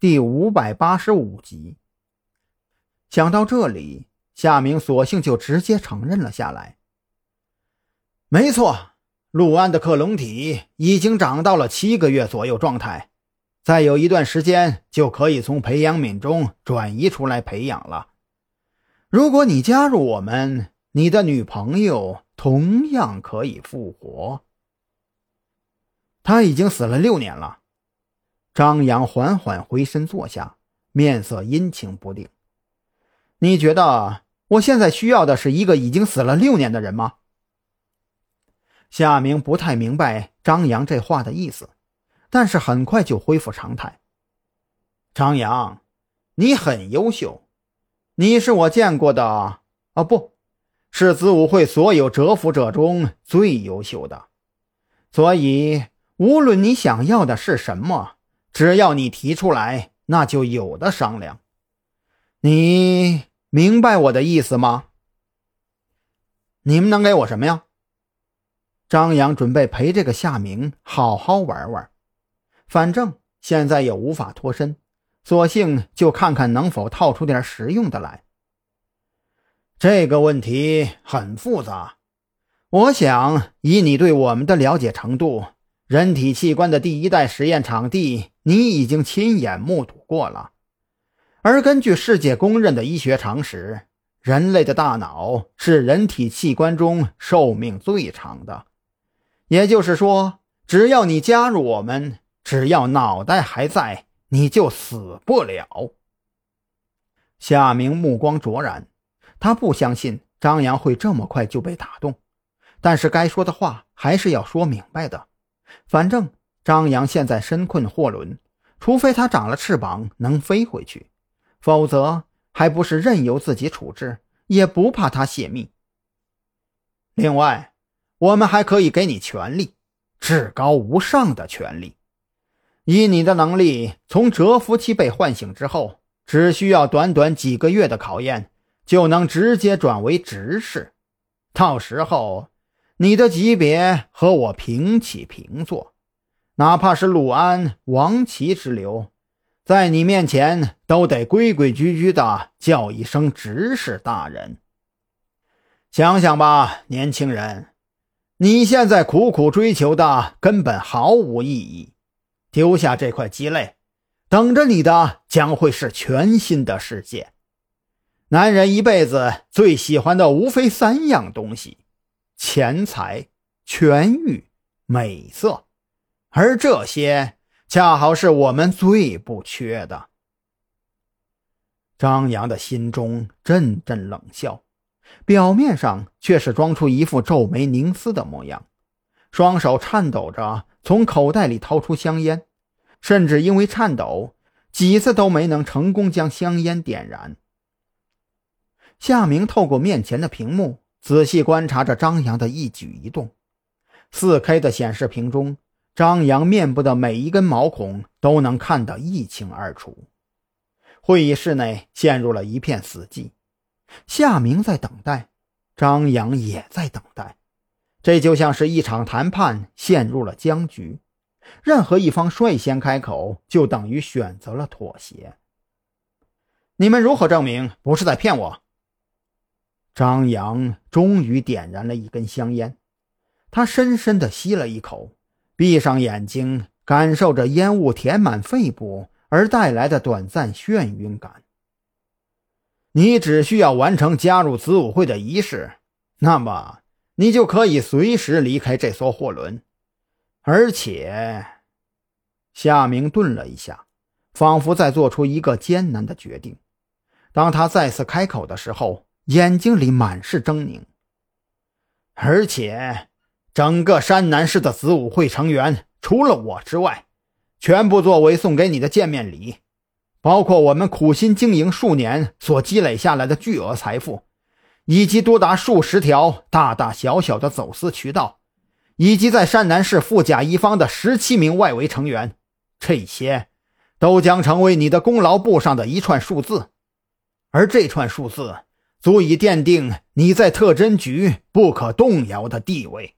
第五百八十五集。想到这里，夏明索性就直接承认了下来。没错，陆安的克隆体已经长到了七个月左右状态，再有一段时间就可以从培养皿中转移出来培养了。如果你加入我们，你的女朋友同样可以复活。他已经死了六年了。张扬缓缓回身坐下，面色阴晴不定。你觉得我现在需要的是一个已经死了六年的人吗？夏明不太明白张扬这话的意思，但是很快就恢复常态。张扬，你很优秀，你是我见过的，哦，不是子午会所有蛰伏者中最优秀的，所以无论你想要的是什么。只要你提出来，那就有的商量。你明白我的意思吗？你们能给我什么呀？张扬准备陪这个夏明好好玩玩，反正现在也无法脱身，索性就看看能否套出点实用的来。这个问题很复杂，我想以你对我们的了解程度。人体器官的第一代实验场地，你已经亲眼目睹过了。而根据世界公认的医学常识，人类的大脑是人体器官中寿命最长的。也就是说，只要你加入我们，只要脑袋还在，你就死不了。夏明目光灼然，他不相信张扬会这么快就被打动，但是该说的话还是要说明白的。反正张扬现在身困货轮，除非他长了翅膀能飞回去，否则还不是任由自己处置，也不怕他泄密。另外，我们还可以给你权力，至高无上的权力。以你的能力，从蛰伏期被唤醒之后，只需要短短几个月的考验，就能直接转为执事。到时候。你的级别和我平起平坐，哪怕是陆安王琦之流，在你面前都得规规矩矩的叫一声执事大人。想想吧，年轻人，你现在苦苦追求的根本毫无意义，丢下这块鸡肋，等着你的将会是全新的世界。男人一辈子最喜欢的无非三样东西。钱财、权欲、美色，而这些恰好是我们最不缺的。张扬的心中阵阵冷笑，表面上却是装出一副皱眉凝思的模样，双手颤抖着从口袋里掏出香烟，甚至因为颤抖，几次都没能成功将香烟点燃。夏明透过面前的屏幕。仔细观察着张扬的一举一动，4K 的显示屏中，张扬面部的每一根毛孔都能看得一清二楚。会议室内陷入了一片死寂，夏明在等待，张扬也在等待，这就像是一场谈判陷入了僵局，任何一方率先开口，就等于选择了妥协。你们如何证明不是在骗我？张扬终于点燃了一根香烟，他深深地吸了一口，闭上眼睛，感受着烟雾填满肺部而带来的短暂眩晕感。你只需要完成加入子午会的仪式，那么你就可以随时离开这艘货轮。而且，夏明顿了一下，仿佛在做出一个艰难的决定。当他再次开口的时候。眼睛里满是狰狞，而且整个山南市的子午会成员，除了我之外，全部作为送给你的见面礼，包括我们苦心经营数年所积累下来的巨额财富，以及多达数十条大大小小的走私渠道，以及在山南市富甲一方的十七名外围成员，这些都将成为你的功劳簿上的一串数字，而这串数字。足以奠定你在特侦局不可动摇的地位。